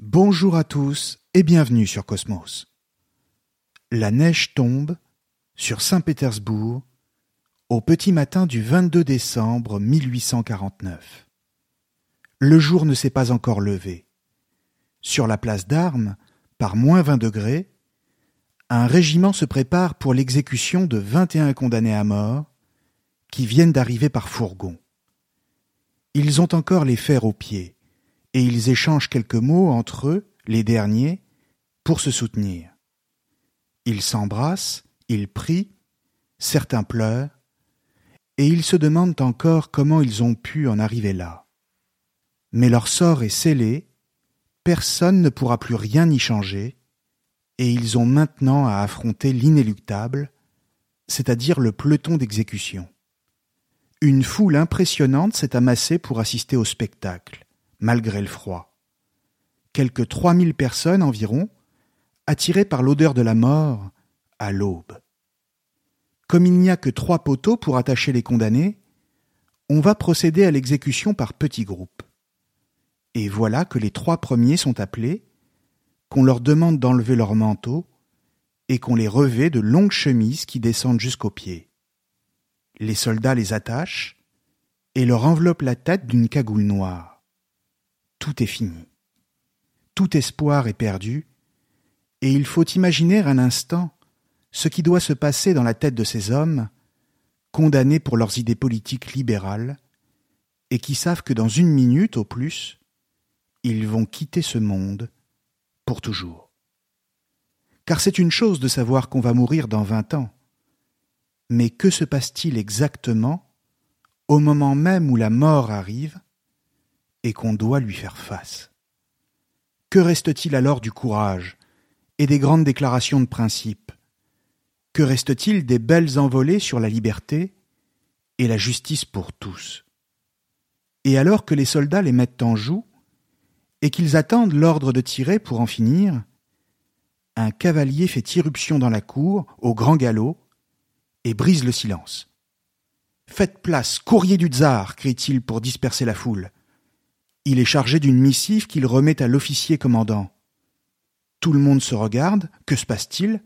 Bonjour à tous et bienvenue sur Cosmos. La neige tombe sur Saint-Pétersbourg au petit matin du 22 décembre 1849. Le jour ne s'est pas encore levé. Sur la place d'armes, par moins 20 degrés, un régiment se prépare pour l'exécution de 21 condamnés à mort qui viennent d'arriver par fourgon. Ils ont encore les fers aux pieds et ils échangent quelques mots entre eux, les derniers, pour se soutenir. Ils s'embrassent, ils prient, certains pleurent, et ils se demandent encore comment ils ont pu en arriver là. Mais leur sort est scellé, personne ne pourra plus rien y changer, et ils ont maintenant à affronter l'inéluctable, c'est-à-dire le peloton d'exécution. Une foule impressionnante s'est amassée pour assister au spectacle malgré le froid. Quelques trois mille personnes environ, attirées par l'odeur de la mort, à l'aube. Comme il n'y a que trois poteaux pour attacher les condamnés, on va procéder à l'exécution par petits groupes. Et voilà que les trois premiers sont appelés, qu'on leur demande d'enlever leurs manteaux, et qu'on les revêt de longues chemises qui descendent jusqu'aux pieds. Les soldats les attachent et leur enveloppent la tête d'une cagoule noire tout est fini. Tout espoir est perdu, et il faut imaginer un instant ce qui doit se passer dans la tête de ces hommes, condamnés pour leurs idées politiques libérales, et qui savent que dans une minute au plus, ils vont quitter ce monde pour toujours. Car c'est une chose de savoir qu'on va mourir dans vingt ans, mais que se passe-t-il exactement au moment même où la mort arrive et qu'on doit lui faire face. Que reste-t-il alors du courage et des grandes déclarations de principe? Que reste-t-il des belles envolées sur la liberté et la justice pour tous? Et alors que les soldats les mettent en joue et qu'ils attendent l'ordre de tirer pour en finir, un cavalier fait irruption dans la cour au grand galop et brise le silence. Faites place, courrier du tsar, crie-t-il pour disperser la foule. Il est chargé d'une missive qu'il remet à l'officier commandant. Tout le monde se regarde, que se passe-t-il?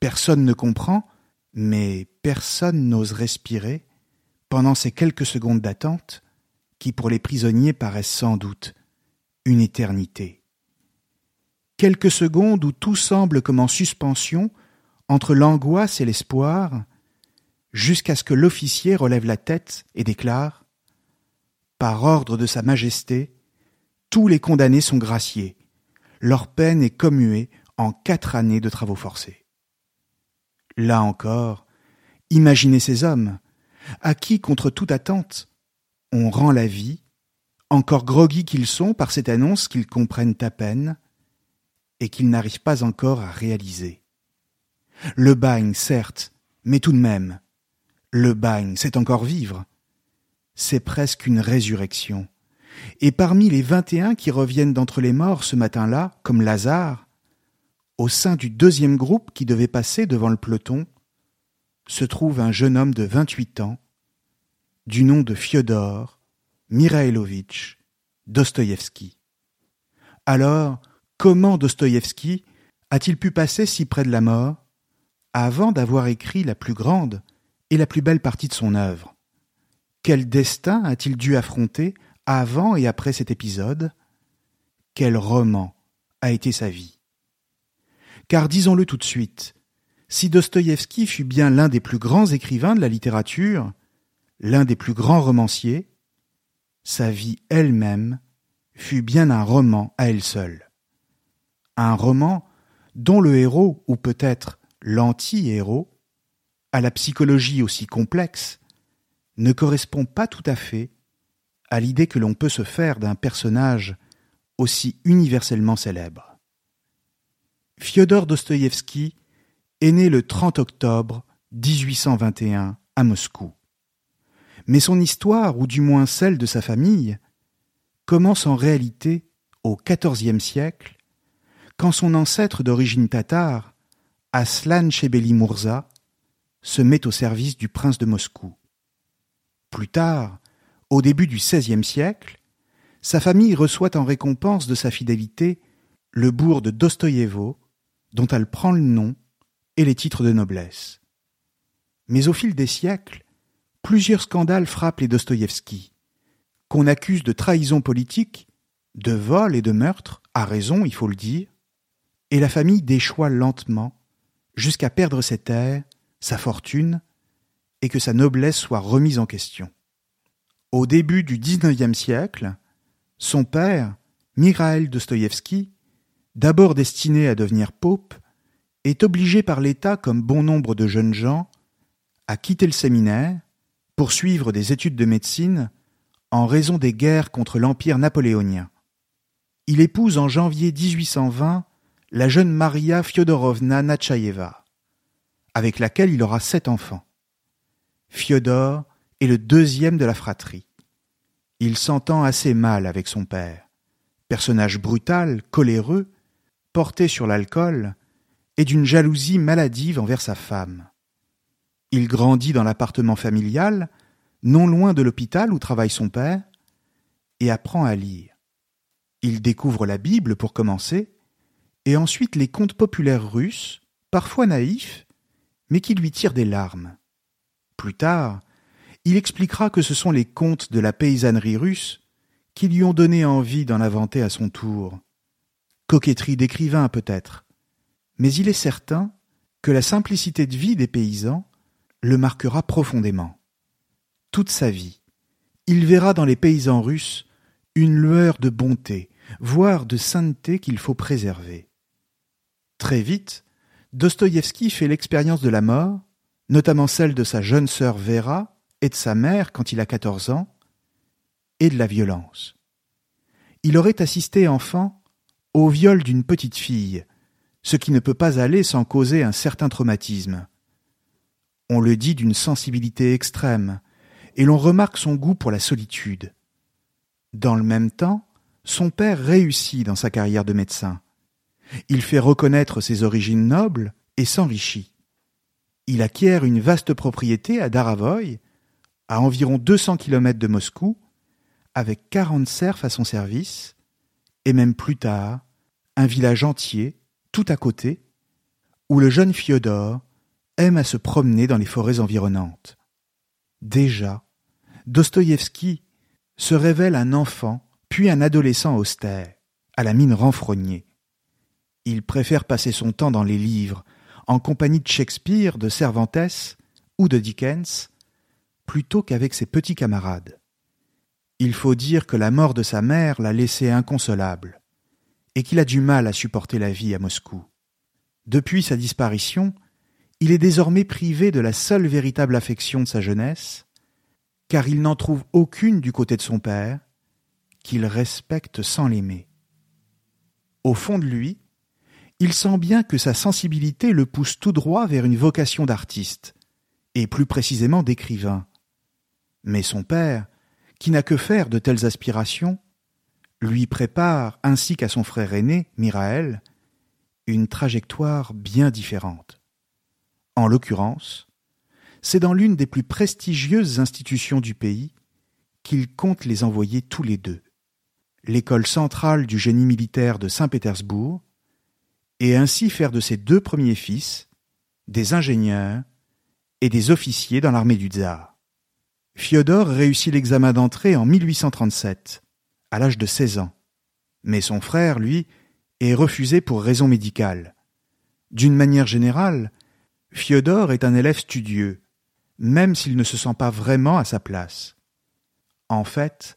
Personne ne comprend, mais personne n'ose respirer pendant ces quelques secondes d'attente qui pour les prisonniers paraissent sans doute une éternité. Quelques secondes où tout semble comme en suspension entre l'angoisse et l'espoir, jusqu'à ce que l'officier relève la tête et déclare par ordre de Sa Majesté, tous les condamnés sont graciés. Leur peine est commuée en quatre années de travaux forcés. Là encore, imaginez ces hommes, à qui, contre toute attente, on rend la vie, encore groggy qu'ils sont par cette annonce qu'ils comprennent à peine et qu'ils n'arrivent pas encore à réaliser. Le bagne, certes, mais tout de même, le bagne, c'est encore vivre, c'est presque une résurrection. Et parmi les vingt et un qui reviennent d'entre les morts ce matin-là, comme Lazare, au sein du deuxième groupe qui devait passer devant le peloton, se trouve un jeune homme de vingt-huit ans, du nom de Fyodor Mirailovitch Dostoïevski. Alors, comment Dostoïevski a-t-il pu passer si près de la mort avant d'avoir écrit la plus grande et la plus belle partie de son œuvre? Quel destin a-t-il dû affronter avant et après cet épisode? Quel roman a été sa vie? Car disons-le tout de suite, si Dostoïevski fut bien l'un des plus grands écrivains de la littérature, l'un des plus grands romanciers, sa vie elle-même fut bien un roman à elle seule. Un roman dont le héros, ou peut-être l'anti-héros, à la psychologie aussi complexe, ne correspond pas tout à fait à l'idée que l'on peut se faire d'un personnage aussi universellement célèbre. Fyodor Dostoïevski est né le 30 octobre 1821 à Moscou. Mais son histoire, ou du moins celle de sa famille, commence en réalité au XIVe siècle, quand son ancêtre d'origine tatare, Aslan Chebeli Murza, se met au service du prince de Moscou. Plus tard, au début du XVIe siècle, sa famille reçoit en récompense de sa fidélité le bourg de Dostoïevo, dont elle prend le nom et les titres de noblesse. Mais au fil des siècles, plusieurs scandales frappent les Dostoïevski, qu'on accuse de trahison politique, de vol et de meurtre, à raison, il faut le dire, et la famille déchoit lentement jusqu'à perdre ses terres, sa fortune, et que sa noblesse soit remise en question. Au début du XIXe siècle, son père, Mikhail Dostoïevski, d'abord destiné à devenir pope, est obligé par l'État, comme bon nombre de jeunes gens, à quitter le séminaire pour suivre des études de médecine en raison des guerres contre l'Empire napoléonien. Il épouse en janvier 1820 la jeune Maria Fyodorovna Natchaïeva, avec laquelle il aura sept enfants. Fyodor est le deuxième de la fratrie. Il s'entend assez mal avec son père. Personnage brutal, coléreux, porté sur l'alcool, et d'une jalousie maladive envers sa femme. Il grandit dans l'appartement familial, non loin de l'hôpital où travaille son père, et apprend à lire. Il découvre la Bible pour commencer, et ensuite les contes populaires russes, parfois naïfs, mais qui lui tirent des larmes. Plus tard, il expliquera que ce sont les contes de la paysannerie russe qui lui ont donné envie d'en inventer à son tour. Coquetterie d'écrivain peut-être, mais il est certain que la simplicité de vie des paysans le marquera profondément. Toute sa vie, il verra dans les paysans russes une lueur de bonté, voire de sainteté qu'il faut préserver. Très vite, Dostoïevski fait l'expérience de la mort, notamment celle de sa jeune sœur Vera, et de sa mère quand il a quatorze ans, et de la violence. Il aurait assisté enfant au viol d'une petite fille, ce qui ne peut pas aller sans causer un certain traumatisme. On le dit d'une sensibilité extrême, et l'on remarque son goût pour la solitude. Dans le même temps, son père réussit dans sa carrière de médecin. Il fait reconnaître ses origines nobles et s'enrichit. Il acquiert une vaste propriété à Daravoy, à environ 200 kilomètres de Moscou, avec 40 serfs à son service, et même plus tard, un village entier, tout à côté, où le jeune Fyodor aime à se promener dans les forêts environnantes. Déjà, Dostoïevski se révèle un enfant, puis un adolescent austère, à la mine renfrognée. Il préfère passer son temps dans les livres, en compagnie de Shakespeare, de Cervantes ou de Dickens, plutôt qu'avec ses petits camarades. Il faut dire que la mort de sa mère l'a laissé inconsolable, et qu'il a du mal à supporter la vie à Moscou. Depuis sa disparition, il est désormais privé de la seule véritable affection de sa jeunesse, car il n'en trouve aucune du côté de son père, qu'il respecte sans l'aimer. Au fond de lui, il sent bien que sa sensibilité le pousse tout droit vers une vocation d'artiste, et plus précisément d'écrivain, mais son père, qui n'a que faire de telles aspirations, lui prépare, ainsi qu'à son frère aîné, Miraël, une trajectoire bien différente. En l'occurrence, c'est dans l'une des plus prestigieuses institutions du pays qu'il compte les envoyer tous les deux, l'école centrale du génie militaire de Saint-Pétersbourg, et ainsi faire de ses deux premiers fils des ingénieurs et des officiers dans l'armée du tsar. Fyodor réussit l'examen d'entrée en 1837, à l'âge de 16 ans. Mais son frère, lui, est refusé pour raison médicale. D'une manière générale, Fiodor est un élève studieux, même s'il ne se sent pas vraiment à sa place. En fait,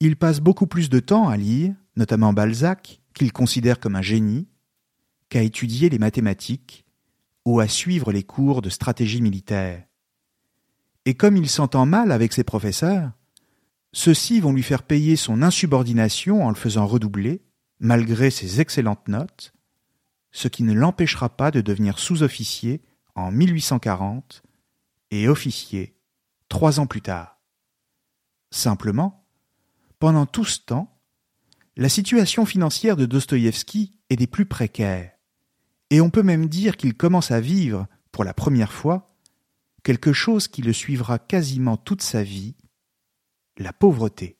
il passe beaucoup plus de temps à lire, notamment Balzac, qu'il considère comme un génie, qu'à étudier les mathématiques ou à suivre les cours de stratégie militaire. Et comme il s'entend mal avec ses professeurs, ceux-ci vont lui faire payer son insubordination en le faisant redoubler, malgré ses excellentes notes, ce qui ne l'empêchera pas de devenir sous-officier en 1840 et officier trois ans plus tard. Simplement, pendant tout ce temps, la situation financière de Dostoïevski est des plus précaires, et on peut même dire qu'il commence à vivre, pour la première fois, quelque chose qui le suivra quasiment toute sa vie, la pauvreté.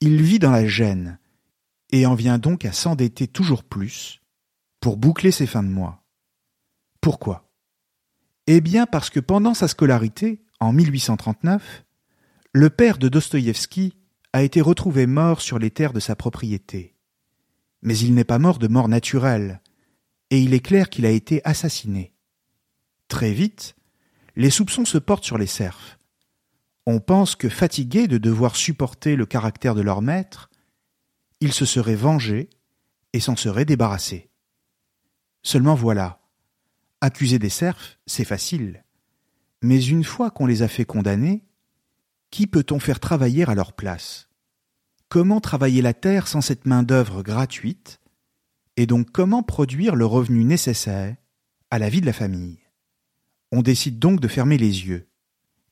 Il vit dans la gêne, et en vient donc à s'endetter toujours plus pour boucler ses fins de mois. Pourquoi? Eh bien parce que pendant sa scolarité, en 1839, le père de Dostoïevski a été retrouvé mort sur les terres de sa propriété. Mais il n'est pas mort de mort naturelle, et il est clair qu'il a été assassiné. Très vite, les soupçons se portent sur les serfs. On pense que fatigués de devoir supporter le caractère de leur maître, ils se seraient vengés et s'en seraient débarrassés. Seulement voilà, accuser des serfs, c'est facile. Mais une fois qu'on les a fait condamner, qui peut-on faire travailler à leur place? Comment travailler la terre sans cette main-d'œuvre gratuite? Et donc comment produire le revenu nécessaire à la vie de la famille? On décide donc de fermer les yeux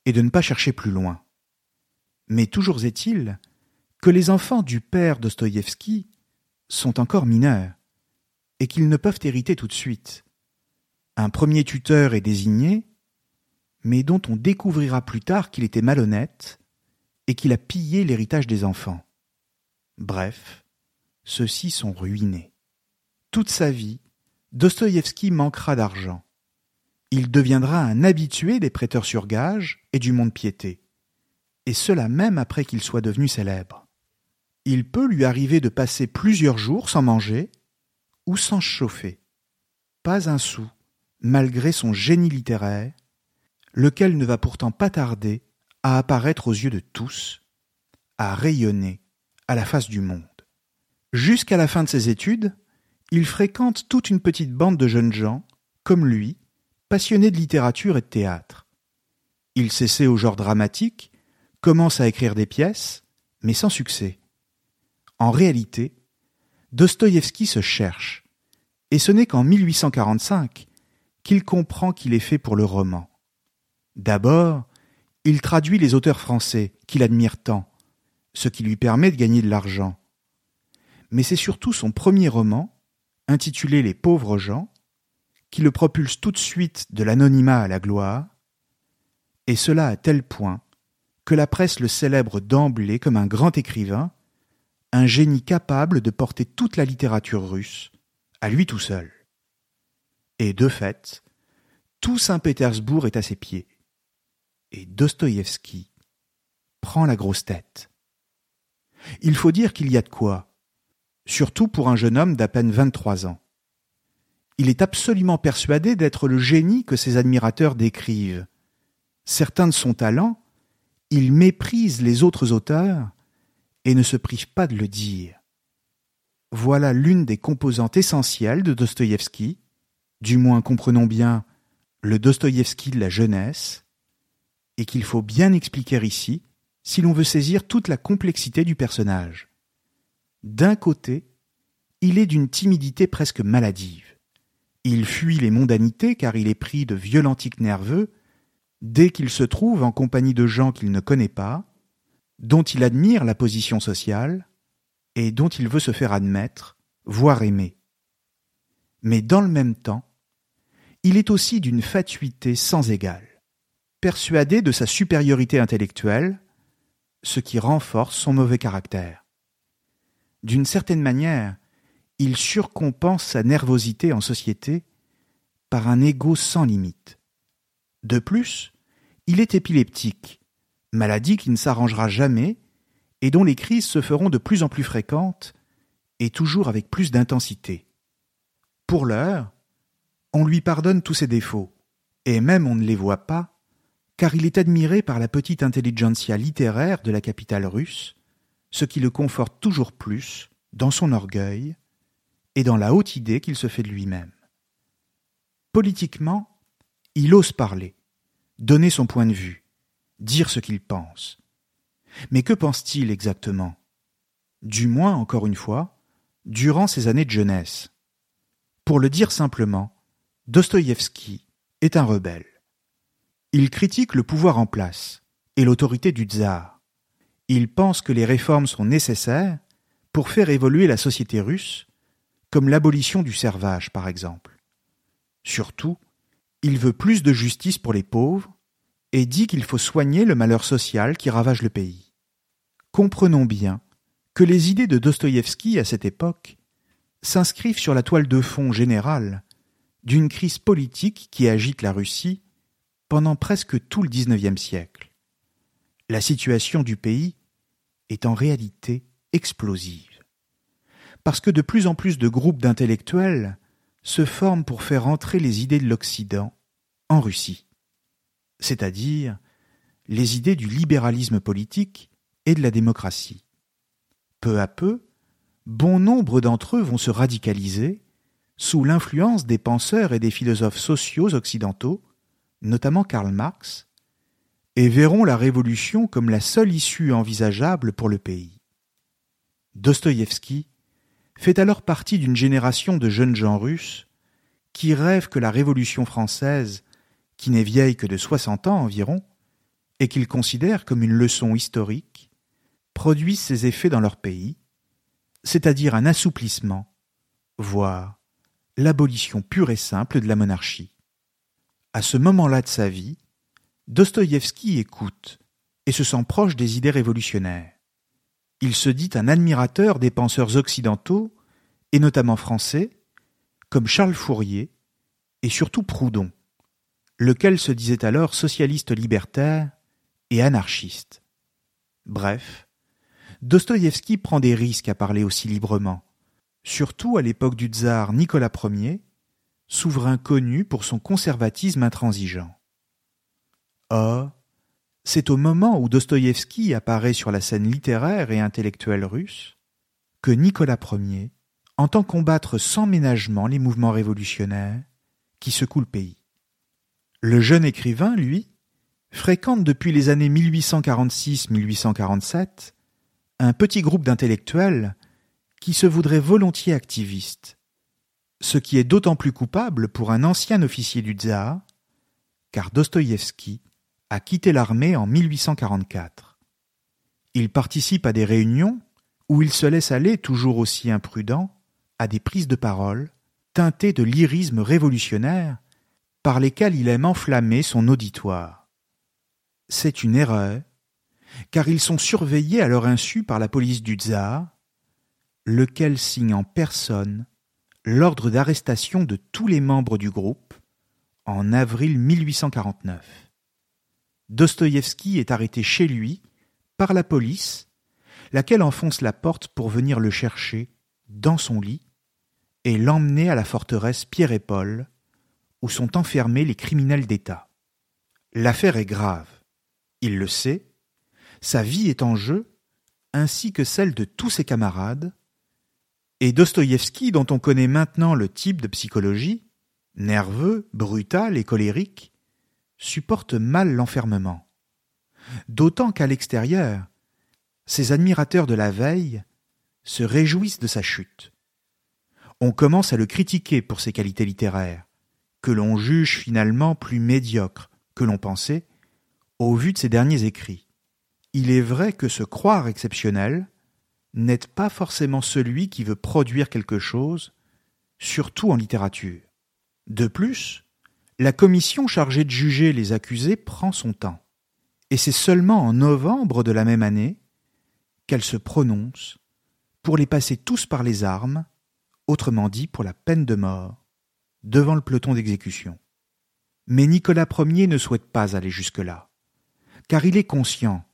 et de ne pas chercher plus loin. Mais toujours est-il que les enfants du père Dostoïevski sont encore mineurs et qu'ils ne peuvent hériter tout de suite. Un premier tuteur est désigné, mais dont on découvrira plus tard qu'il était malhonnête et qu'il a pillé l'héritage des enfants. Bref, ceux-ci sont ruinés. Toute sa vie, Dostoïevski manquera d'argent. Il deviendra un habitué des prêteurs sur gage et du monde-piété, et cela même après qu'il soit devenu célèbre. Il peut lui arriver de passer plusieurs jours sans manger ou sans chauffer. Pas un sou, malgré son génie littéraire, lequel ne va pourtant pas tarder à apparaître aux yeux de tous, à rayonner à la face du monde. Jusqu'à la fin de ses études, il fréquente toute une petite bande de jeunes gens, comme lui, passionnés de littérature et de théâtre. Il s'essaie au genre dramatique, commence à écrire des pièces, mais sans succès. En réalité, Dostoïevski se cherche, et ce n'est qu'en 1845 qu'il comprend qu'il est fait pour le roman. D'abord, il traduit les auteurs français qu'il admire tant, ce qui lui permet de gagner de l'argent. Mais c'est surtout son premier roman, intitulé Les pauvres gens, qui le propulse tout de suite de l'anonymat à la gloire, et cela à tel point que la presse le célèbre d'emblée comme un grand écrivain, un génie capable de porter toute la littérature russe, à lui tout seul. Et de fait, tout Saint-Pétersbourg est à ses pieds et Dostoïevski prend la grosse tête. Il faut dire qu'il y a de quoi, surtout pour un jeune homme d'à peine vingt-trois ans. Il est absolument persuadé d'être le génie que ses admirateurs décrivent. Certains de son talent, il méprise les autres auteurs et ne se prive pas de le dire. Voilà l'une des composantes essentielles de Dostoïevski, du moins comprenons bien le Dostoïevski de la jeunesse, et qu'il faut bien expliquer ici si l'on veut saisir toute la complexité du personnage. D'un côté, il est d'une timidité presque maladive. Il fuit les mondanités car il est pris de violents tics nerveux dès qu'il se trouve en compagnie de gens qu'il ne connaît pas, dont il admire la position sociale et dont il veut se faire admettre, voire aimer. Mais dans le même temps, il est aussi d'une fatuité sans égale persuadé de sa supériorité intellectuelle, ce qui renforce son mauvais caractère. D'une certaine manière, il surcompense sa nervosité en société par un ego sans limite. De plus, il est épileptique, maladie qui ne s'arrangera jamais et dont les crises se feront de plus en plus fréquentes et toujours avec plus d'intensité. Pour l'heure, On lui pardonne tous ses défauts, et même on ne les voit pas, car il est admiré par la petite intelligentsia littéraire de la capitale russe, ce qui le conforte toujours plus dans son orgueil et dans la haute idée qu'il se fait de lui-même. Politiquement, il ose parler, donner son point de vue, dire ce qu'il pense. Mais que pense-t-il exactement? Du moins, encore une fois, durant ses années de jeunesse. Pour le dire simplement, Dostoïevski est un rebelle. Il critique le pouvoir en place et l'autorité du tsar. Il pense que les réformes sont nécessaires pour faire évoluer la société russe, comme l'abolition du servage par exemple. Surtout, il veut plus de justice pour les pauvres et dit qu'il faut soigner le malheur social qui ravage le pays. Comprenons bien que les idées de Dostoïevski à cette époque s'inscrivent sur la toile de fond générale d'une crise politique qui agite la Russie pendant presque tout le XIXe siècle. La situation du pays est en réalité explosive. Parce que de plus en plus de groupes d'intellectuels se forment pour faire entrer les idées de l'Occident en Russie, c'est-à-dire les idées du libéralisme politique et de la démocratie. Peu à peu, bon nombre d'entre eux vont se radicaliser sous l'influence des penseurs et des philosophes sociaux occidentaux, notamment Karl Marx, et verront la révolution comme la seule issue envisageable pour le pays. Dostoïevski fait alors partie d'une génération de jeunes gens russes qui rêvent que la Révolution française, qui n'est vieille que de soixante ans environ, et qu'ils considèrent comme une leçon historique, produise ses effets dans leur pays, c'est-à-dire un assouplissement, voire l'abolition pure et simple de la monarchie. À ce moment-là de sa vie, Dostoïevski écoute et se sent proche des idées révolutionnaires. Il se dit un admirateur des penseurs occidentaux, et notamment français, comme Charles Fourier et surtout Proudhon, lequel se disait alors socialiste libertaire et anarchiste. Bref, Dostoïevski prend des risques à parler aussi librement, surtout à l'époque du tsar Nicolas Ier, souverain connu pour son conservatisme intransigeant. Or, c'est au moment où Dostoïevski apparaît sur la scène littéraire et intellectuelle russe que Nicolas Ier entend combattre sans ménagement les mouvements révolutionnaires qui secouent le pays. Le jeune écrivain, lui, fréquente depuis les années 1846-1847 un petit groupe d'intellectuels qui se voudrait volontiers activiste, ce qui est d'autant plus coupable pour un ancien officier du tsar, car Dostoïevski a quitté l'armée en 1844. Il participe à des réunions où il se laisse aller, toujours aussi imprudent, à des prises de parole teintées de lyrisme révolutionnaire par lesquelles il aime enflammer son auditoire. C'est une erreur, car ils sont surveillés à leur insu par la police du tsar, lequel signe en personne l'ordre d'arrestation de tous les membres du groupe en avril 1849. Dostoïevski est arrêté chez lui par la police, laquelle enfonce la porte pour venir le chercher dans son lit et l'emmener à la forteresse Pierre et Paul, où sont enfermés les criminels d'État. L'affaire est grave. Il le sait. Sa vie est en jeu, ainsi que celle de tous ses camarades, et Dostoïevski, dont on connaît maintenant le type de psychologie, nerveux, brutal et colérique, supporte mal l'enfermement. D'autant qu'à l'extérieur, ses admirateurs de la veille se réjouissent de sa chute. On commence à le critiquer pour ses qualités littéraires, que l'on juge finalement plus médiocres que l'on pensait, au vu de ses derniers écrits. Il est vrai que se croire exceptionnel, n'est pas forcément celui qui veut produire quelque chose, surtout en littérature. De plus, la commission chargée de juger les accusés prend son temps, et c'est seulement en novembre de la même année qu'elle se prononce pour les passer tous par les armes, autrement dit pour la peine de mort, devant le peloton d'exécution. Mais Nicolas Ier ne souhaite pas aller jusque-là, car il est conscient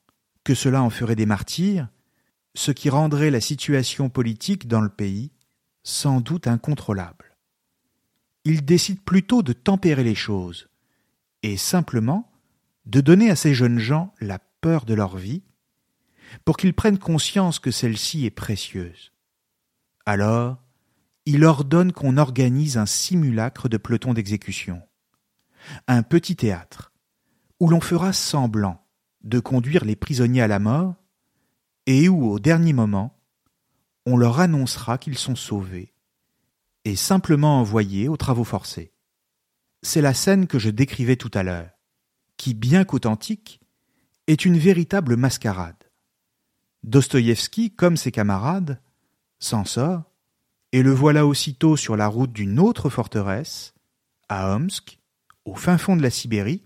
que cela en ferait des martyrs ce qui rendrait la situation politique dans le pays sans doute incontrôlable. Il décide plutôt de tempérer les choses et simplement de donner à ces jeunes gens la peur de leur vie pour qu'ils prennent conscience que celle-ci est précieuse. Alors, il ordonne qu'on organise un simulacre de peloton d'exécution, un petit théâtre, où l'on fera semblant de conduire les prisonniers à la mort et où, au dernier moment, on leur annoncera qu'ils sont sauvés et simplement envoyés aux travaux forcés. C'est la scène que je décrivais tout à l'heure, qui, bien qu'authentique, est une véritable mascarade. Dostoïevski, comme ses camarades, s'en sort, et le voilà aussitôt sur la route d'une autre forteresse, à Omsk, au fin fond de la Sibérie,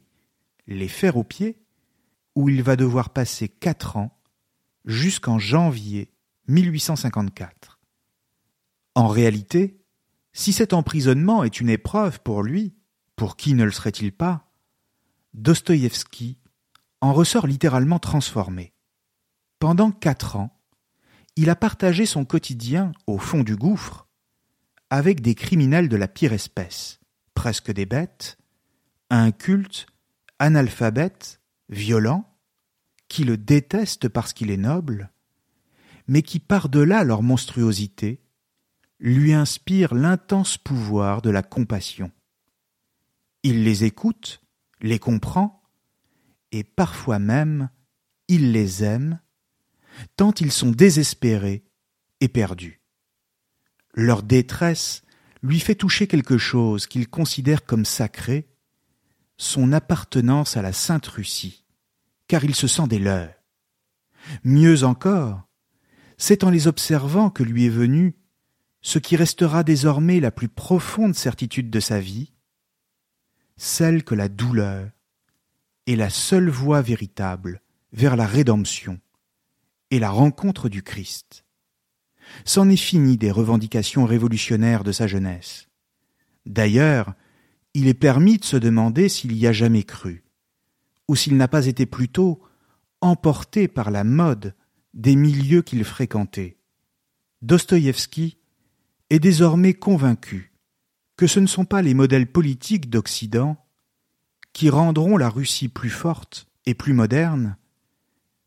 les fers aux pieds, où il va devoir passer quatre ans jusqu'en janvier 1854. En réalité, si cet emprisonnement est une épreuve pour lui, pour qui ne le serait-il pas, Dostoïevski en ressort littéralement transformé. Pendant quatre ans, il a partagé son quotidien au fond du gouffre avec des criminels de la pire espèce, presque des bêtes, un culte analphabète, violent, qui le déteste parce qu'il est noble, mais qui par-delà leur monstruosité, lui inspire l'intense pouvoir de la compassion. Il les écoute, les comprend, et parfois même il les aime tant ils sont désespérés et perdus. Leur détresse lui fait toucher quelque chose qu'il considère comme sacré, son appartenance à la Sainte Russie, car il se sent des leurs. Mieux encore, c'est en les observant que lui est venu ce qui restera désormais la plus profonde certitude de sa vie, celle que la douleur est la seule voie véritable vers la rédemption et la rencontre du Christ. C'en est fini des revendications révolutionnaires de sa jeunesse. D'ailleurs, il est permis de se demander s'il y a jamais cru, ou s'il n'a pas été plutôt emporté par la mode des milieux qu'il fréquentait. Dostoïevski est désormais convaincu que ce ne sont pas les modèles politiques d'Occident qui rendront la Russie plus forte et plus moderne,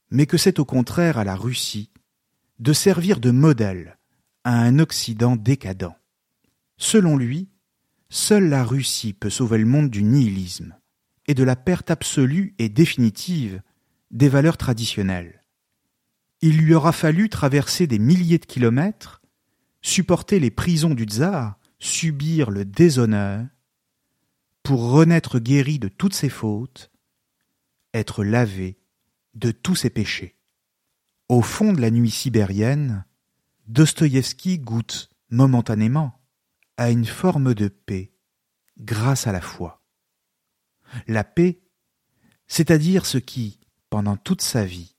mais que c'est au contraire à la Russie de servir de modèle à un Occident décadent. Selon lui, seule la Russie peut sauver le monde du nihilisme et de la perte absolue et définitive des valeurs traditionnelles. Il lui aura fallu traverser des milliers de kilomètres, supporter les prisons du tsar, subir le déshonneur, pour renaître guéri de toutes ses fautes, être lavé de tous ses péchés. Au fond de la nuit sibérienne, Dostoïevski goûte momentanément à une forme de paix grâce à la foi. La paix, c'est-à-dire ce qui, pendant toute sa vie,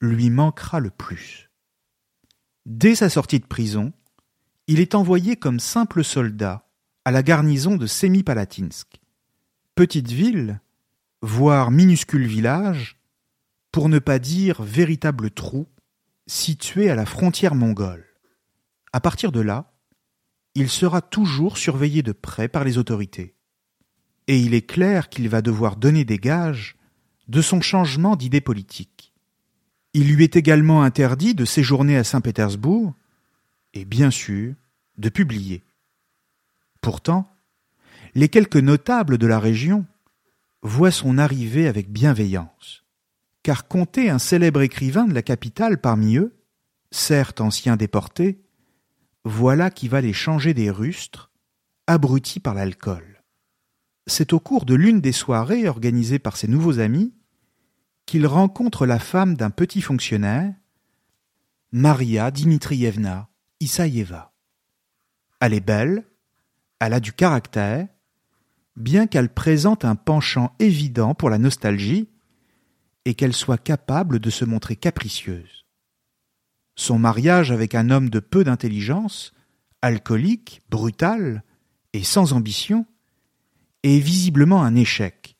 lui manquera le plus. Dès sa sortie de prison, il est envoyé comme simple soldat à la garnison de Semipalatinsk, petite ville, voire minuscule village, pour ne pas dire véritable trou, situé à la frontière mongole. À partir de là, il sera toujours surveillé de près par les autorités. Et il est clair qu'il va devoir donner des gages de son changement d'idée politique. Il lui est également interdit de séjourner à Saint-Pétersbourg et bien sûr de publier. Pourtant, les quelques notables de la région voient son arrivée avec bienveillance car compter un célèbre écrivain de la capitale parmi eux, certes ancien déporté, voilà qui va les changer des rustres, abrutis par l'alcool. C'est au cours de l'une des soirées organisées par ses nouveaux amis qu'il rencontre la femme d'un petit fonctionnaire, Maria Dmitrievna Isaïeva. Elle est belle, elle a du caractère, bien qu'elle présente un penchant évident pour la nostalgie, et qu'elle soit capable de se montrer capricieuse. Son mariage avec un homme de peu d'intelligence, alcoolique, brutal et sans ambition, est visiblement un échec.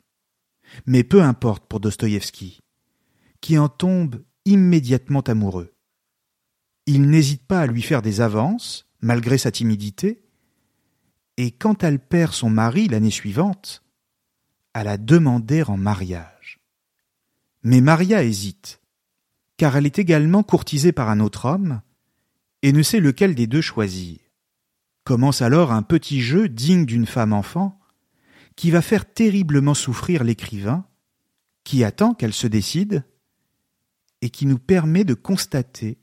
Mais peu importe pour Dostoïevski, qui en tombe immédiatement amoureux. Il n'hésite pas à lui faire des avances, malgré sa timidité, et quand elle perd son mari l'année suivante, à la demander en mariage. Mais Maria hésite, car elle est également courtisée par un autre homme, et ne sait lequel des deux choisir. Commence alors un petit jeu digne d'une femme enfant, qui va faire terriblement souffrir l'écrivain, qui attend qu'elle se décide, et qui nous permet de constater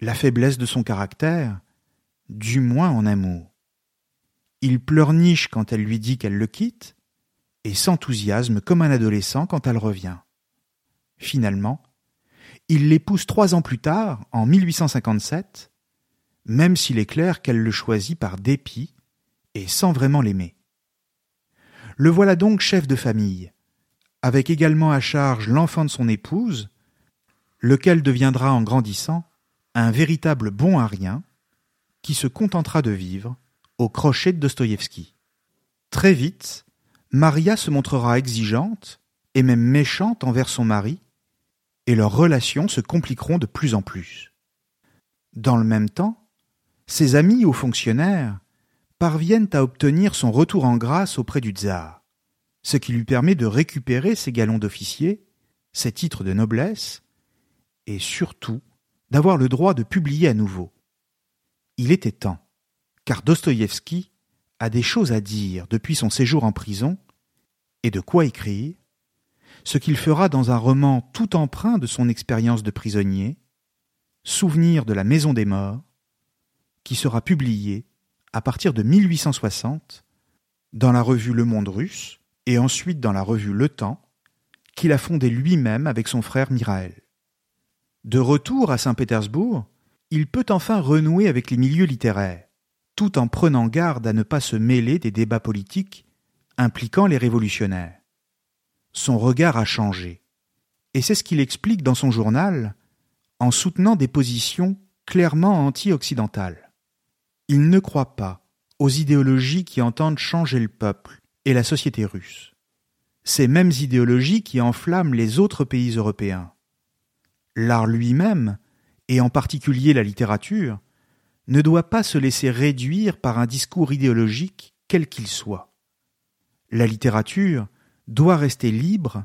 la faiblesse de son caractère, du moins en amour. Il pleurniche quand elle lui dit qu'elle le quitte, et s'enthousiasme comme un adolescent quand elle revient. Finalement, il l'épouse trois ans plus tard, en 1857, même s'il est clair qu'elle le choisit par dépit et sans vraiment l'aimer. Le voilà donc chef de famille, avec également à charge l'enfant de son épouse, lequel deviendra en grandissant un véritable bon à rien, qui se contentera de vivre au crochet de Dostoïevski. Très vite, Maria se montrera exigeante et même méchante envers son mari, et leurs relations se compliqueront de plus en plus. Dans le même temps, ses amis ou fonctionnaires parviennent à obtenir son retour en grâce auprès du tsar, ce qui lui permet de récupérer ses galons d'officier, ses titres de noblesse, et surtout d'avoir le droit de publier à nouveau. Il était temps, car Dostoïevski a des choses à dire depuis son séjour en prison, et de quoi écrire, ce qu'il fera dans un roman tout empreint de son expérience de prisonnier, Souvenir de la Maison des Morts, qui sera publié à partir de 1860 dans la revue Le Monde russe et ensuite dans la revue Le Temps, qu'il a fondée lui-même avec son frère Mirael. De retour à Saint-Pétersbourg, il peut enfin renouer avec les milieux littéraires, tout en prenant garde à ne pas se mêler des débats politiques impliquant les révolutionnaires. Son regard a changé, et c'est ce qu'il explique dans son journal en soutenant des positions clairement anti-occidentales. Il ne croit pas aux idéologies qui entendent changer le peuple et la société russe. Ces mêmes idéologies qui enflamment les autres pays européens. L'art lui-même, et en particulier la littérature, ne doit pas se laisser réduire par un discours idéologique quel qu'il soit. La littérature doit rester libre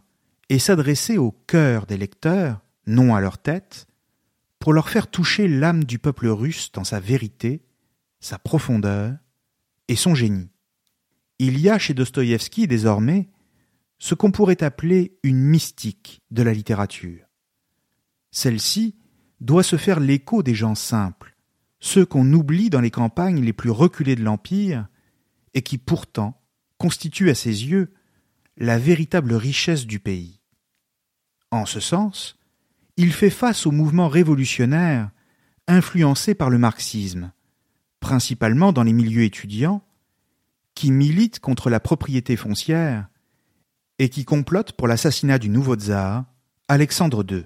et s'adresser au cœur des lecteurs, non à leur tête, pour leur faire toucher l'âme du peuple russe dans sa vérité, sa profondeur et son génie. Il y a chez Dostoïevski désormais ce qu'on pourrait appeler une mystique de la littérature. Celle-ci doit se faire l'écho des gens simples, ceux qu'on oublie dans les campagnes les plus reculées de l'Empire, et qui pourtant constituent à ses yeux la véritable richesse du pays. En ce sens, il fait face au mouvement révolutionnaire influencé par le marxisme, principalement dans les milieux étudiants, qui militent contre la propriété foncière et qui complotent pour l'assassinat du nouveau tsar, Alexandre II.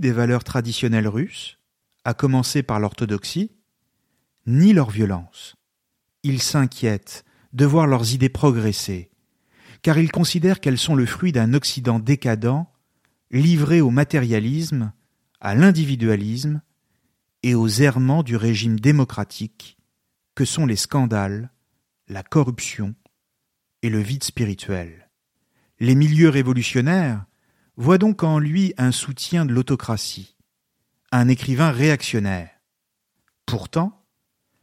Des valeurs traditionnelles russes, à commencer par l'orthodoxie, ni leur violence? Ils s'inquiètent de voir leurs idées progresser, car ils considèrent qu'elles sont le fruit d'un Occident décadent, livré au matérialisme, à l'individualisme et aux errements du régime démocratique que sont les scandales, la corruption et le vide spirituel. Les milieux révolutionnaires voient donc en lui un soutien de l'autocratie, un écrivain réactionnaire. Pourtant,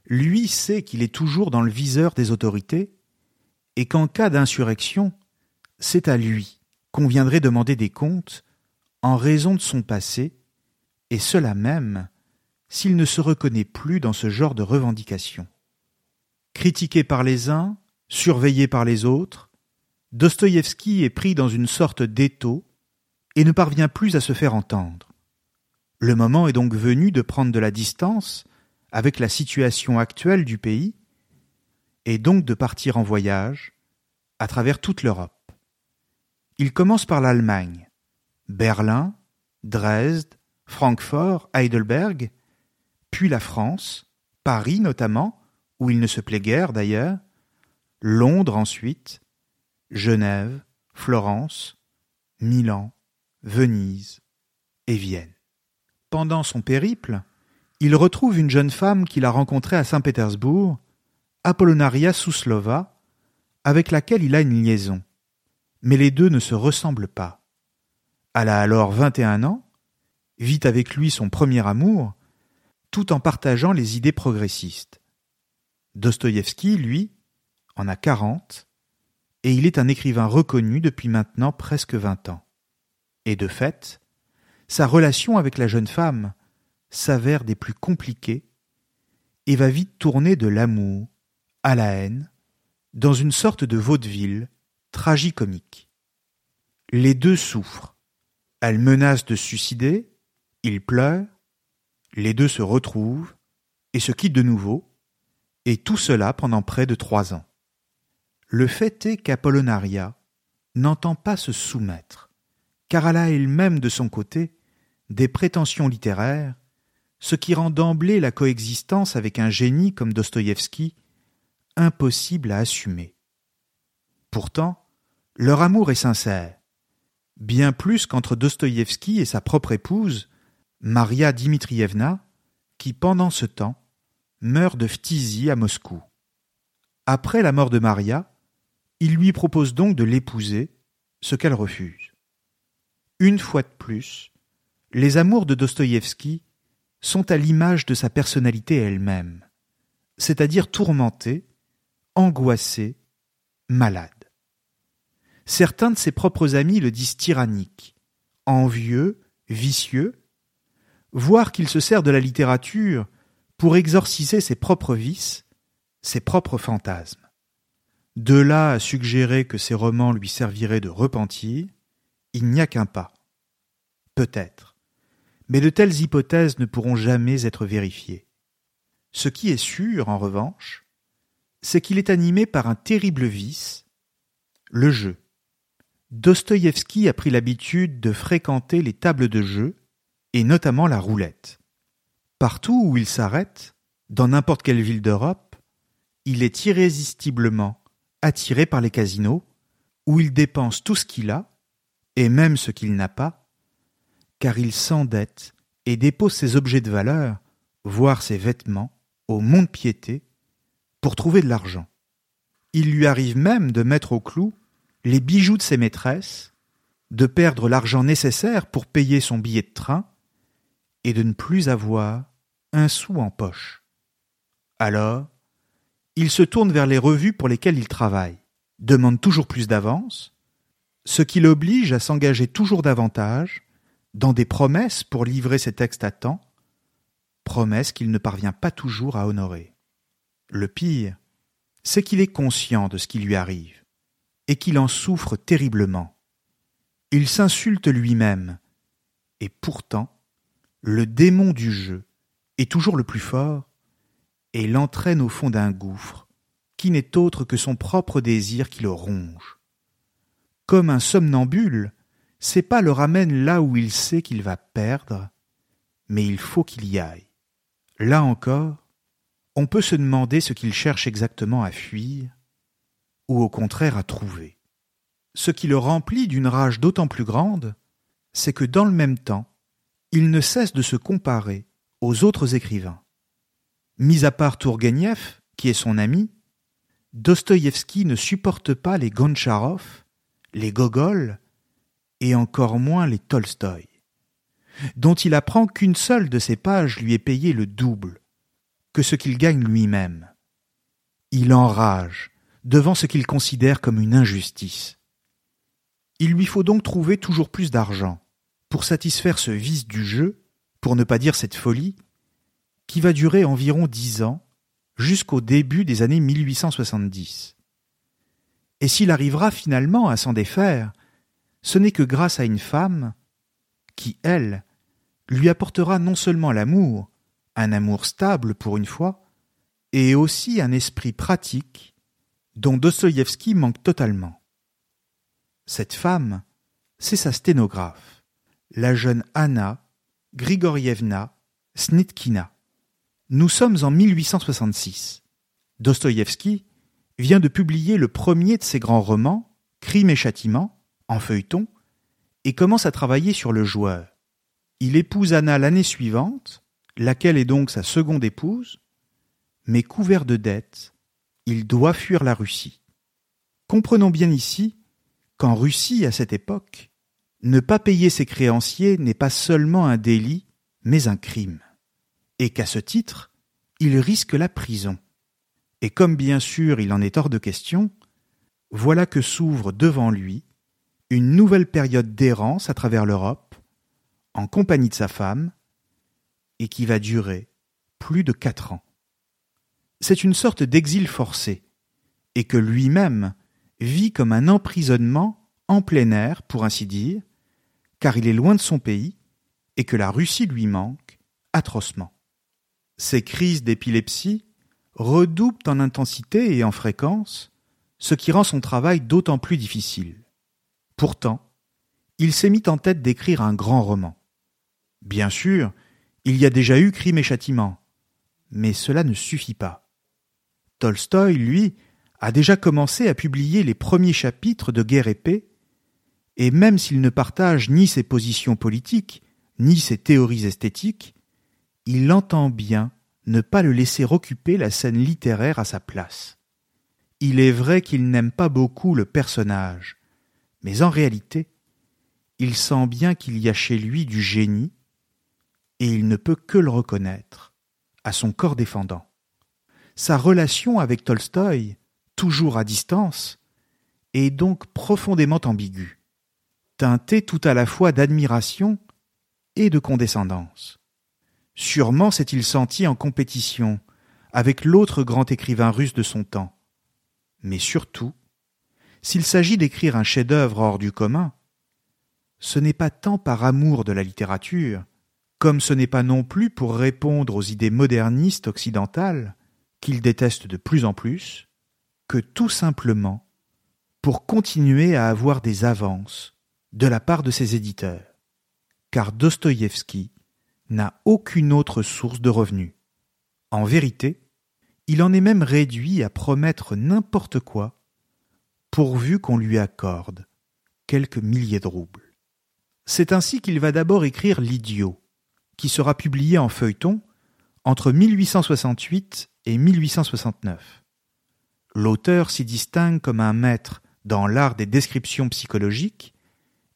lui sait qu'il est toujours dans le viseur des autorités et qu'en cas d'insurrection, c'est à lui qu'on viendrait demander des comptes en raison de son passé, et cela même s'il ne se reconnaît plus dans ce genre de revendications. Critiqué par les uns, surveillé par les autres, Dostoïevski est pris dans une sorte d'étau et ne parvient plus à se faire entendre. Le moment est donc venu de prendre de la distance avec la situation actuelle du pays et donc de partir en voyage à travers toute l'Europe. Il commence par l'Allemagne, Berlin, Dresde, Francfort, Heidelberg, puis la France, Paris notamment, où il ne se plaît guère d'ailleurs, Londres ensuite, Genève, Florence, Milan, Venise et Vienne. Pendant son périple, il retrouve une jeune femme qu'il a rencontrée à Saint-Pétersbourg, Apollonaria Souslova, avec laquelle il a une liaison. Mais les deux ne se ressemblent pas. Elle a alors vingt et un ans, vit avec lui son premier amour, tout en partageant les idées progressistes. Dostoïevski, lui, en a quarante, et il est un écrivain reconnu depuis maintenant presque vingt ans. Et de fait, sa relation avec la jeune femme s'avère des plus compliquées et va vite tourner de l'amour à la haine dans une sorte de vaudeville tragicomique. Les deux souffrent. Elle menace de suicider, il pleure, les deux se retrouvent et se quittent de nouveau, et tout cela pendant près de trois ans. Le fait est qu'Apollonaria n'entend pas se soumettre, car elle a elle-même de son côté des prétentions littéraires, ce qui rend d'emblée la coexistence avec un génie comme Dostoïevski impossible à assumer. Pourtant, leur amour est sincère, bien plus qu'entre Dostoïevski et sa propre épouse, Maria Dmitrievna, qui pendant ce temps meurt de phtisie à Moscou. Après la mort de Maria, il lui propose donc de l'épouser, ce qu'elle refuse. Une fois de plus, les amours de Dostoïevski sont à l'image de sa personnalité elle-même, c'est-à-dire tourmentée, angoissée, malade. Certains de ses propres amis le disent tyrannique, envieux, vicieux, voire qu'il se sert de la littérature pour exorciser ses propres vices, ses propres fantasmes. De là à suggérer que ses romans lui serviraient de repentir, il n'y a qu'un pas. Peut-être. Mais de telles hypothèses ne pourront jamais être vérifiées. Ce qui est sûr, en revanche, c'est qu'il est animé par un terrible vice, le jeu. Dostoïevski a pris l'habitude de fréquenter les tables de jeu, et notamment la roulette. Partout où il s'arrête, dans n'importe quelle ville d'Europe, il est irrésistiblement attiré par les casinos, où il dépense tout ce qu'il a, et même ce qu'il n'a pas, car il s'endette et dépose ses objets de valeur, voire ses vêtements, au mont-de-piété, pour trouver de l'argent. Il lui arrive même de mettre au clou les bijoux de ses maîtresses, de perdre l'argent nécessaire pour payer son billet de train, et de ne plus avoir un sou en poche. Alors, il se tourne vers les revues pour lesquelles il travaille, demande toujours plus d'avance, ce qui l'oblige à s'engager toujours davantage dans des promesses pour livrer ses textes à temps, promesses qu'il ne parvient pas toujours à honorer. Le pire, c'est qu'il est conscient de ce qui lui arrive, et qu'il en souffre terriblement. Il s'insulte lui-même, et pourtant, le démon du jeu est toujours le plus fort, et l'entraîne au fond d'un gouffre, qui n'est autre que son propre désir qui le ronge. Comme un somnambule, c'est pas le ramène là où il sait qu'il va perdre, mais il faut qu'il y aille. Là encore, on peut se demander ce qu'il cherche exactement à fuir, ou au contraire à trouver. Ce qui le remplit d'une rage d'autant plus grande, c'est que dans le même temps, il ne cesse de se comparer aux autres écrivains. Mis à part Tourguenieff, qui est son ami, Dostoïevski ne supporte pas les Goncharov, les Gogol, et encore moins les Tolstoï, dont il apprend qu'une seule de ces pages lui est payée le double, que ce qu'il gagne lui-même. Il enrage devant ce qu'il considère comme une injustice. Il lui faut donc trouver toujours plus d'argent pour satisfaire ce vice du jeu, pour ne pas dire cette folie, qui va durer environ dix ans jusqu'au début des années 1870. Et s'il arrivera finalement à s'en défaire, ce n'est que grâce à une femme qui, elle, lui apportera non seulement l'amour, un amour stable pour une fois, et aussi un esprit pratique dont Dostoïevski manque totalement. Cette femme, c'est sa sténographe, la jeune Anna Grigorievna Snitkina. Nous sommes en 1866. Dostoïevski vient de publier le premier de ses grands romans, Crime et châtiment, en feuilleton, et commence à travailler sur le joueur. Il épouse Anna l'année suivante, laquelle est donc sa seconde épouse, mais couvert de dettes, il doit fuir la Russie. Comprenons bien ici qu'en Russie, à cette époque, ne pas payer ses créanciers n'est pas seulement un délit, mais un crime, et qu'à ce titre, il risque la prison. Et comme bien sûr il en est hors de question, voilà que s'ouvre devant lui une nouvelle période d'errance à travers l'Europe, en compagnie de sa femme, et qui va durer plus de quatre ans. C'est une sorte d'exil forcé, et que lui-même vit comme un emprisonnement en plein air, pour ainsi dire, car il est loin de son pays, et que la Russie lui manque atrocement. Ces crises d'épilepsie redoublent en intensité et en fréquence, ce qui rend son travail d'autant plus difficile. Pourtant, il s'est mis en tête d'écrire un grand roman. Bien sûr, il y a déjà eu Crime et Châtiment, mais cela ne suffit pas. Tolstoï, lui, a déjà commencé à publier les premiers chapitres de Guerre et paix, et même s'il ne partage ni ses positions politiques, ni ses théories esthétiques, il entend bien ne pas le laisser occuper la scène littéraire à sa place. Il est vrai qu'il n'aime pas beaucoup le personnage, mais en réalité, il sent bien qu'il y a chez lui du génie, et il ne peut que le reconnaître, à son corps défendant. Sa relation avec Tolstoï, toujours à distance, est donc profondément ambiguë, teintée tout à la fois d'admiration et de condescendance. Sûrement s'est-il senti en compétition avec l'autre grand écrivain russe de son temps. Mais surtout, s'il s'agit d'écrire un chef-d'œuvre hors du commun, ce n'est pas tant par amour de la littérature, comme ce n'est pas non plus pour répondre aux idées modernistes occidentales, qu'il déteste de plus en plus, que tout simplement pour continuer à avoir des avances de la part de ses éditeurs, car Dostoïevski n'a aucune autre source de revenus. En vérité, il en est même réduit à promettre n'importe quoi pourvu qu'on lui accorde quelques milliers de roubles. C'est ainsi qu'il va d'abord écrire L'idiot, qui sera publié en feuilleton entre 1868 et 1869. L'auteur s'y distingue comme un maître dans l'art des descriptions psychologiques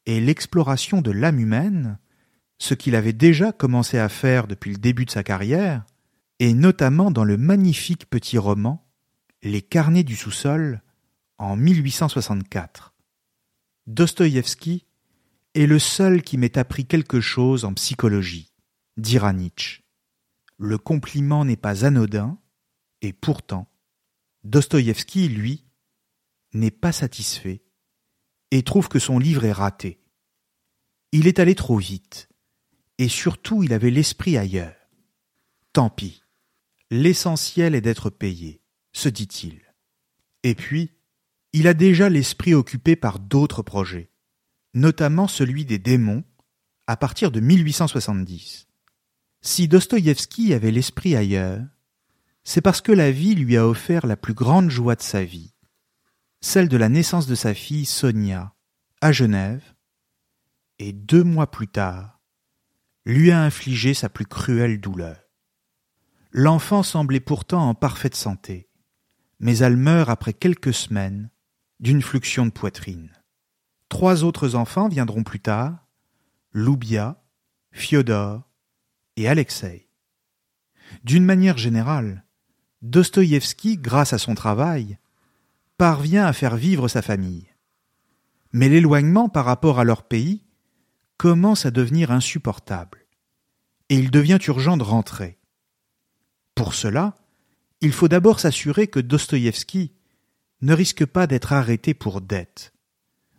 et l'exploration de l'âme humaine, ce qu'il avait déjà commencé à faire depuis le début de sa carrière, et notamment dans le magnifique petit roman Les carnets du sous-sol en 1864. Dostoïevski est le seul qui m'ait appris quelque chose en psychologie, dira Nietzsche. Le compliment n'est pas anodin, et pourtant, Dostoïevski, lui, n'est pas satisfait et trouve que son livre est raté. Il est allé trop vite, et surtout il avait l'esprit ailleurs. Tant pis, l'essentiel est d'être payé, se dit-il. Et puis, il a déjà l'esprit occupé par d'autres projets, notamment celui des démons, à partir de 1870. Si Dostoïevski avait l'esprit ailleurs, c'est parce que la vie lui a offert la plus grande joie de sa vie, celle de la naissance de sa fille Sonia, à Genève, et deux mois plus tard, lui a infligé sa plus cruelle douleur. L'enfant semblait pourtant en parfaite santé, mais elle meurt après quelques semaines d'une fluxion de poitrine. Trois autres enfants viendront plus tard, Loubia, Fyodor et Alexei. D'une manière générale, Dostoïevski, grâce à son travail, parvient à faire vivre sa famille. Mais l'éloignement par rapport à leur pays commence à devenir insupportable, et il devient urgent de rentrer. Pour cela, il faut d'abord s'assurer que Dostoïevski ne risque pas d'être arrêté pour dette,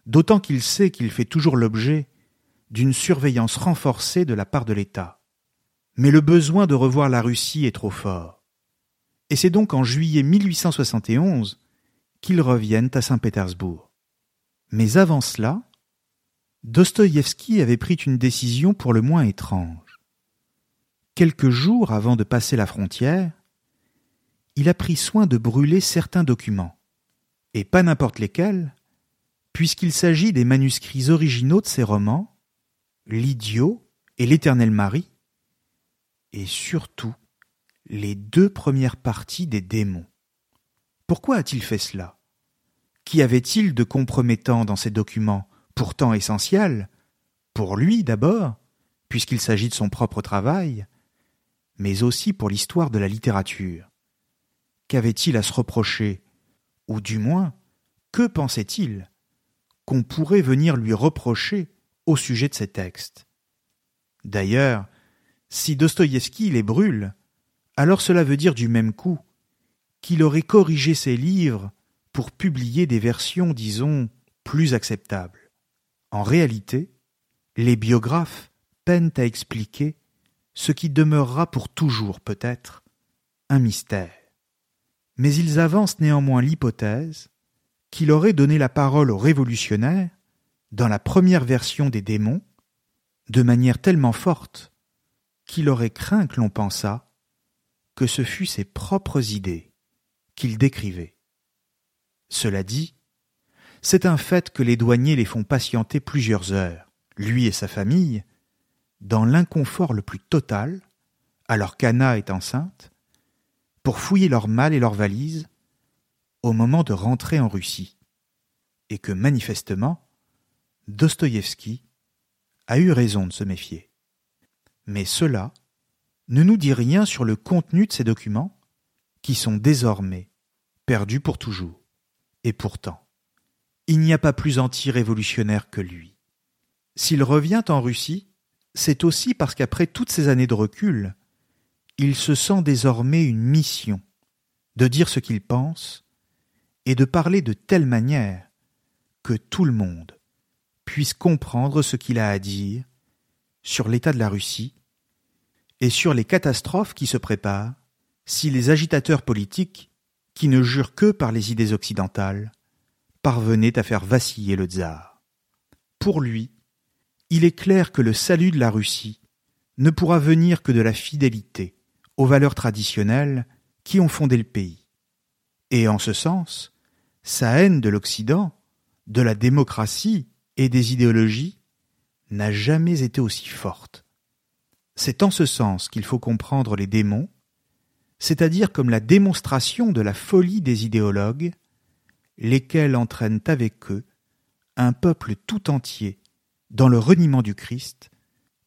d'autant qu'il sait qu'il fait toujours l'objet d'une surveillance renforcée de la part de l'État. Mais le besoin de revoir la Russie est trop fort. Et c'est donc en juillet 1871 qu'ils reviennent à Saint-Pétersbourg. Mais avant cela, Dostoïevski avait pris une décision pour le moins étrange. Quelques jours avant de passer la frontière, il a pris soin de brûler certains documents et pas n'importe lesquels, puisqu'il s'agit des manuscrits originaux de ses romans, L'idiot et l'Éternel Marie, et surtout les deux premières parties des démons. Pourquoi a-t-il fait cela? Qu'y avait-il de compromettant dans ces documents, pourtant essentiels, pour lui d'abord, puisqu'il s'agit de son propre travail, mais aussi pour l'histoire de la littérature. Qu'avait-il à se reprocher? Ou du moins, que pensait-il qu'on pourrait venir lui reprocher au sujet de ces textes? D'ailleurs, si Dostoïevski les brûle, alors cela veut dire du même coup qu'il aurait corrigé ses livres pour publier des versions, disons, plus acceptables. En réalité, les biographes peinent à expliquer ce qui demeurera pour toujours peut-être un mystère mais ils avancent néanmoins l'hypothèse qu'il aurait donné la parole aux révolutionnaires, dans la première version des démons, de manière tellement forte qu'il aurait craint que l'on pensât que ce fût ses propres idées qu'il décrivait. Cela dit, c'est un fait que les douaniers les font patienter plusieurs heures, lui et sa famille, dans l'inconfort le plus total, alors qu'Anna est enceinte, pour fouiller leurs malles et leurs valises au moment de rentrer en Russie, et que manifestement, Dostoïevski a eu raison de se méfier. Mais cela ne nous dit rien sur le contenu de ces documents, qui sont désormais perdus pour toujours. Et pourtant, il n'y a pas plus anti-révolutionnaire que lui. S'il revient en Russie, c'est aussi parce qu'après toutes ces années de recul, il se sent désormais une mission de dire ce qu'il pense et de parler de telle manière que tout le monde puisse comprendre ce qu'il a à dire sur l'état de la Russie et sur les catastrophes qui se préparent si les agitateurs politiques, qui ne jurent que par les idées occidentales, parvenaient à faire vaciller le tsar. Pour lui, il est clair que le salut de la Russie ne pourra venir que de la fidélité aux valeurs traditionnelles qui ont fondé le pays. Et en ce sens, sa haine de l'Occident, de la démocratie et des idéologies n'a jamais été aussi forte. C'est en ce sens qu'il faut comprendre les démons, c'est-à-dire comme la démonstration de la folie des idéologues, lesquels entraînent avec eux un peuple tout entier dans le reniement du Christ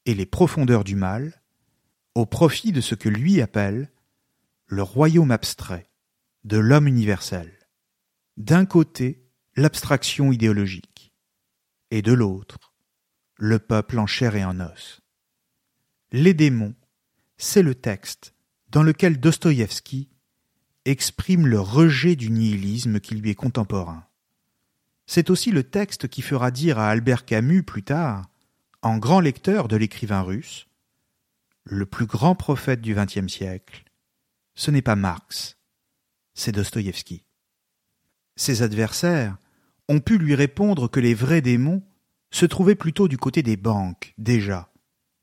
et les profondeurs du mal, au profit de ce que lui appelle le royaume abstrait de l'homme universel. D'un côté, l'abstraction idéologique, et de l'autre, le peuple en chair et en os. Les démons, c'est le texte dans lequel Dostoïevski exprime le rejet du nihilisme qui lui est contemporain. C'est aussi le texte qui fera dire à Albert Camus plus tard, en grand lecteur de l'écrivain russe, le plus grand prophète du XXe siècle, ce n'est pas Marx, c'est Dostoïevski. Ses adversaires ont pu lui répondre que les vrais démons se trouvaient plutôt du côté des banques, déjà,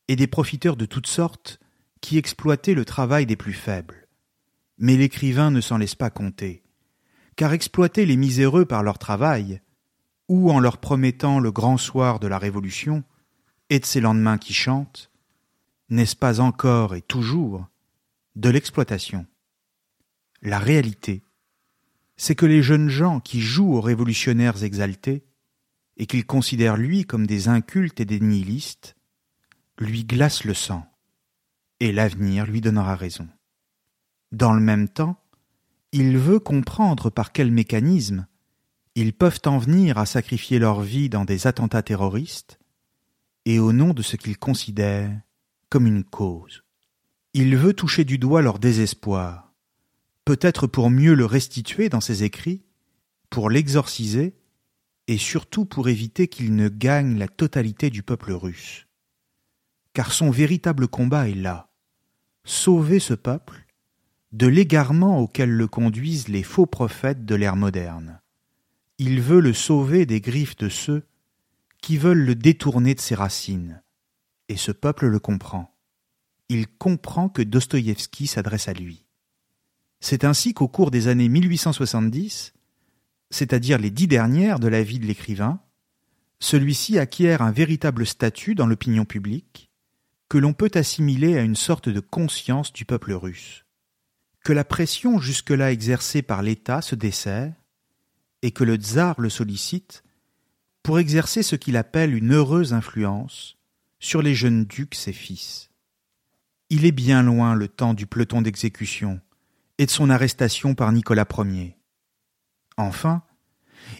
et des profiteurs de toutes sortes qui exploitaient le travail des plus faibles. Mais l'écrivain ne s'en laisse pas compter, car exploiter les miséreux par leur travail, ou en leur promettant le grand soir de la Révolution, et de ces lendemains qui chantent, n'est-ce pas encore et toujours de l'exploitation. La réalité, c'est que les jeunes gens qui jouent aux révolutionnaires exaltés, et qu'ils considèrent lui comme des incultes et des nihilistes, lui glacent le sang, et l'avenir lui donnera raison. Dans le même temps, il veut comprendre par quel mécanisme ils peuvent en venir à sacrifier leur vie dans des attentats terroristes, et au nom de ce qu'ils considèrent comme une cause. Il veut toucher du doigt leur désespoir, peut-être pour mieux le restituer dans ses écrits, pour l'exorciser, et surtout pour éviter qu'il ne gagne la totalité du peuple russe. Car son véritable combat est là, sauver ce peuple de l'égarement auquel le conduisent les faux prophètes de l'ère moderne. Il veut le sauver des griffes de ceux qui veulent le détourner de ses racines, et ce peuple le comprend. Il comprend que Dostoïevski s'adresse à lui. C'est ainsi qu'au cours des années 1870, c'est-à-dire les dix dernières de la vie de l'écrivain, celui-ci acquiert un véritable statut dans l'opinion publique, que l'on peut assimiler à une sorte de conscience du peuple russe, que la pression jusque-là exercée par l'État se dessert, et que le tsar le sollicite pour exercer ce qu'il appelle une heureuse influence sur les jeunes ducs ses fils. Il est bien loin le temps du peloton d'exécution et de son arrestation par Nicolas Ier. Enfin,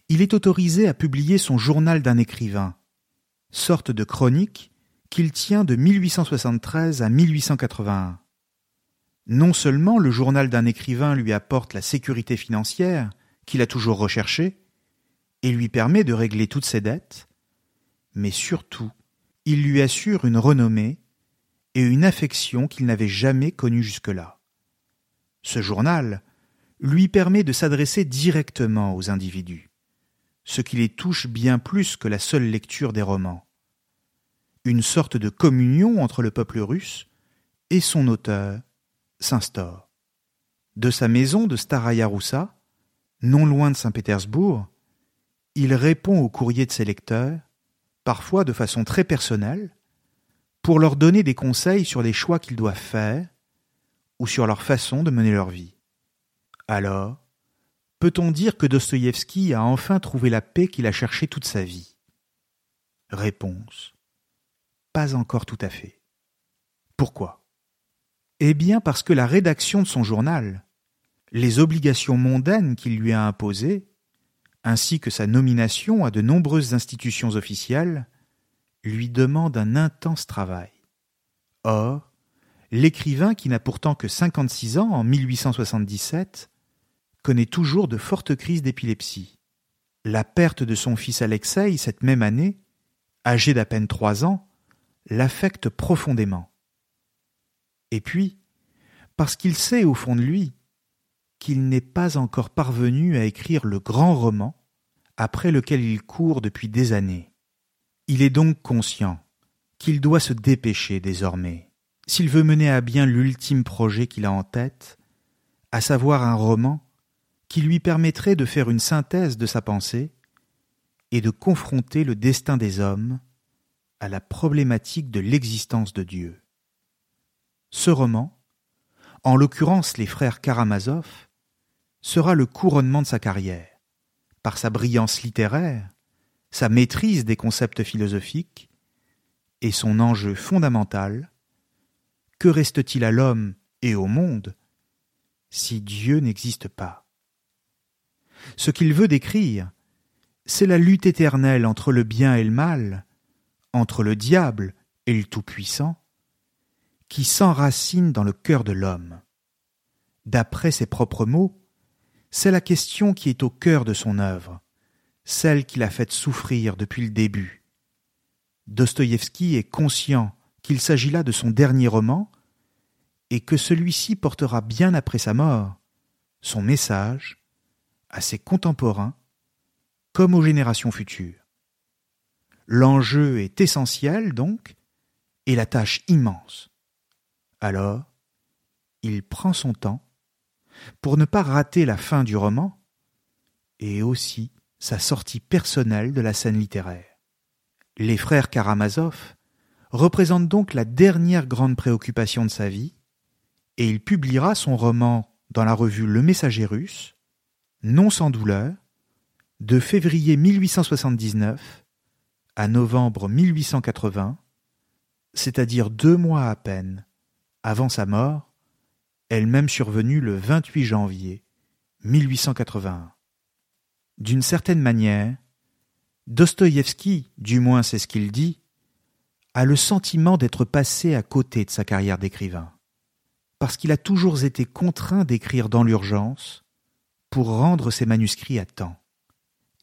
il est autorisé à publier son journal d'un écrivain, sorte de chronique qu'il tient de 1873 à 1881. Non seulement le journal d'un écrivain lui apporte la sécurité financière qu'il a toujours recherchée, et lui permet de régler toutes ses dettes, mais surtout il lui assure une renommée et une affection qu'il n'avait jamais connue jusque-là. Ce journal lui permet de s'adresser directement aux individus, ce qui les touche bien plus que la seule lecture des romans. Une sorte de communion entre le peuple russe et son auteur s'instaure. De sa maison de Staraya Roussa, non loin de Saint-Pétersbourg, il répond aux courriers de ses lecteurs parfois de façon très personnelle, pour leur donner des conseils sur les choix qu'ils doivent faire ou sur leur façon de mener leur vie. Alors, peut-on dire que Dostoïevski a enfin trouvé la paix qu'il a cherchée toute sa vie? Réponse. Pas encore tout à fait. Pourquoi? Eh bien parce que la rédaction de son journal, les obligations mondaines qu'il lui a imposées, ainsi que sa nomination à de nombreuses institutions officielles, lui demande un intense travail. Or, l'écrivain qui n'a pourtant que cinquante-six ans en 1877 connaît toujours de fortes crises d'épilepsie. La perte de son fils Alexei cette même année, âgé d'à peine trois ans, l'affecte profondément. Et puis, parce qu'il sait au fond de lui qu'il n'est pas encore parvenu à écrire le grand roman après lequel il court depuis des années. Il est donc conscient qu'il doit se dépêcher désormais, s'il veut mener à bien l'ultime projet qu'il a en tête, à savoir un roman qui lui permettrait de faire une synthèse de sa pensée et de confronter le destin des hommes à la problématique de l'existence de Dieu. Ce roman, en l'occurrence les frères Karamazov, sera le couronnement de sa carrière, par sa brillance littéraire, sa maîtrise des concepts philosophiques et son enjeu fondamental que reste-t-il à l'homme et au monde si Dieu n'existe pas? Ce qu'il veut décrire, c'est la lutte éternelle entre le bien et le mal, entre le diable et le Tout-Puissant, qui s'enracine dans le cœur de l'homme. D'après ses propres mots, c'est la question qui est au cœur de son œuvre, celle qui l'a fait souffrir depuis le début. Dostoïevski est conscient qu'il s'agit là de son dernier roman et que celui-ci portera bien après sa mort son message à ses contemporains comme aux générations futures. L'enjeu est essentiel, donc, et la tâche immense. Alors, il prend son temps pour ne pas rater la fin du roman et aussi sa sortie personnelle de la scène littéraire. Les frères Karamazov représentent donc la dernière grande préoccupation de sa vie, et il publiera son roman dans la revue Le Messager russe, non sans douleur, de février 1879 à novembre 1880, c'est-à-dire deux mois à peine avant sa mort, elle-même survenue le 28 janvier 1881. D'une certaine manière, Dostoïevski, du moins c'est ce qu'il dit, a le sentiment d'être passé à côté de sa carrière d'écrivain, parce qu'il a toujours été contraint d'écrire dans l'urgence pour rendre ses manuscrits à temps,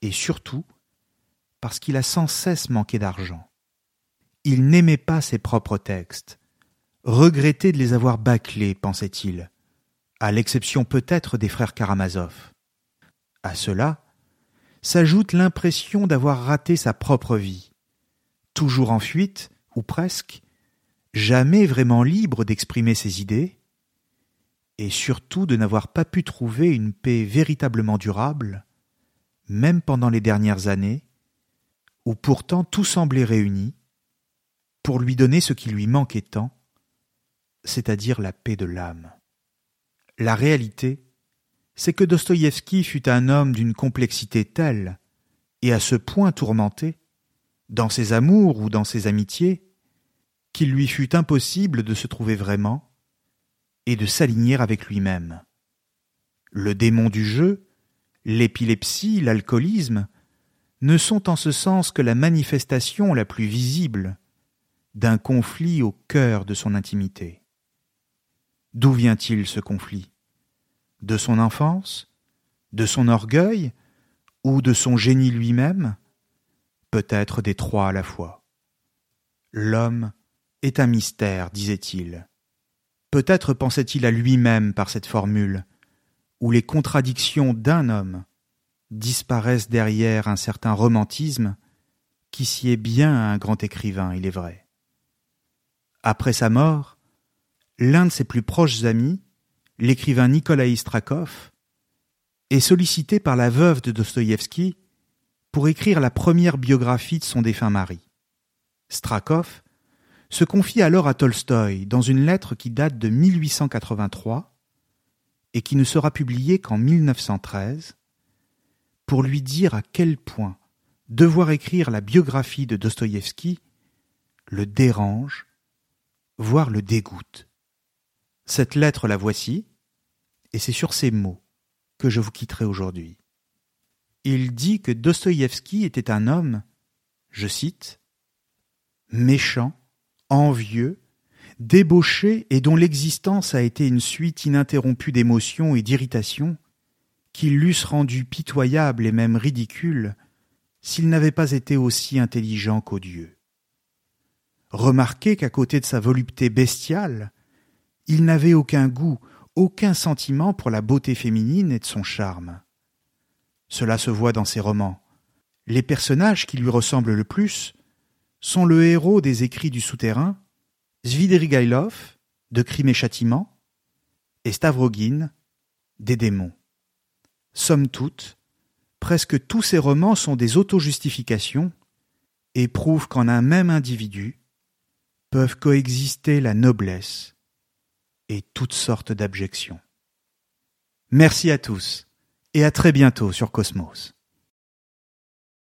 et surtout parce qu'il a sans cesse manqué d'argent. Il n'aimait pas ses propres textes, regrettait de les avoir bâclés, pensait-il, à l'exception peut-être des frères Karamazov. À cela s'ajoute l'impression d'avoir raté sa propre vie, toujours en fuite, ou presque, jamais vraiment libre d'exprimer ses idées, et surtout de n'avoir pas pu trouver une paix véritablement durable, même pendant les dernières années, où pourtant tout semblait réuni, pour lui donner ce qui lui manquait tant, c'est-à-dire la paix de l'âme. La réalité, c'est que Dostoïevski fut un homme d'une complexité telle, et à ce point tourmenté, dans ses amours ou dans ses amitiés, qu'il lui fut impossible de se trouver vraiment et de s'aligner avec lui-même. Le démon du jeu, l'épilepsie, l'alcoolisme, ne sont en ce sens que la manifestation la plus visible d'un conflit au cœur de son intimité. D'où vient-il ce conflit? De son enfance? De son orgueil? Ou de son génie lui-même? Peut-être des trois à la fois. L'homme est un mystère, disait-il. Peut-être pensait-il à lui-même par cette formule, où les contradictions d'un homme disparaissent derrière un certain romantisme qui sied bien à un grand écrivain, il est vrai. Après sa mort, l'un de ses plus proches amis, l'écrivain Nikolaï Strakov, est sollicité par la veuve de Dostoïevski pour écrire la première biographie de son défunt mari. Strakov se confie alors à Tolstoï dans une lettre qui date de 1883 et qui ne sera publiée qu'en 1913 pour lui dire à quel point devoir écrire la biographie de Dostoïevski le dérange, voire le dégoûte. Cette lettre la voici, et c'est sur ces mots que je vous quitterai aujourd'hui. Il dit que Dostoïevski était un homme, je cite, méchant, envieux, débauché et dont l'existence a été une suite ininterrompue d'émotions et d'irritations qui l'eussent rendu pitoyable et même ridicule s'il n'avait pas été aussi intelligent qu'odieux. Remarquez qu'à côté de sa volupté bestiale, il n'avait aucun goût, aucun sentiment pour la beauté féminine et de son charme. Cela se voit dans ses romans. Les personnages qui lui ressemblent le plus sont le héros des écrits du souterrain, Svidrigailov, de Crime et Châtiment, et Stavrogin, des démons. Somme toute, presque tous ces romans sont des auto-justifications et prouvent qu'en un même individu peuvent coexister la noblesse et toutes sortes d'abjections. Merci à tous et à très bientôt sur Cosmos.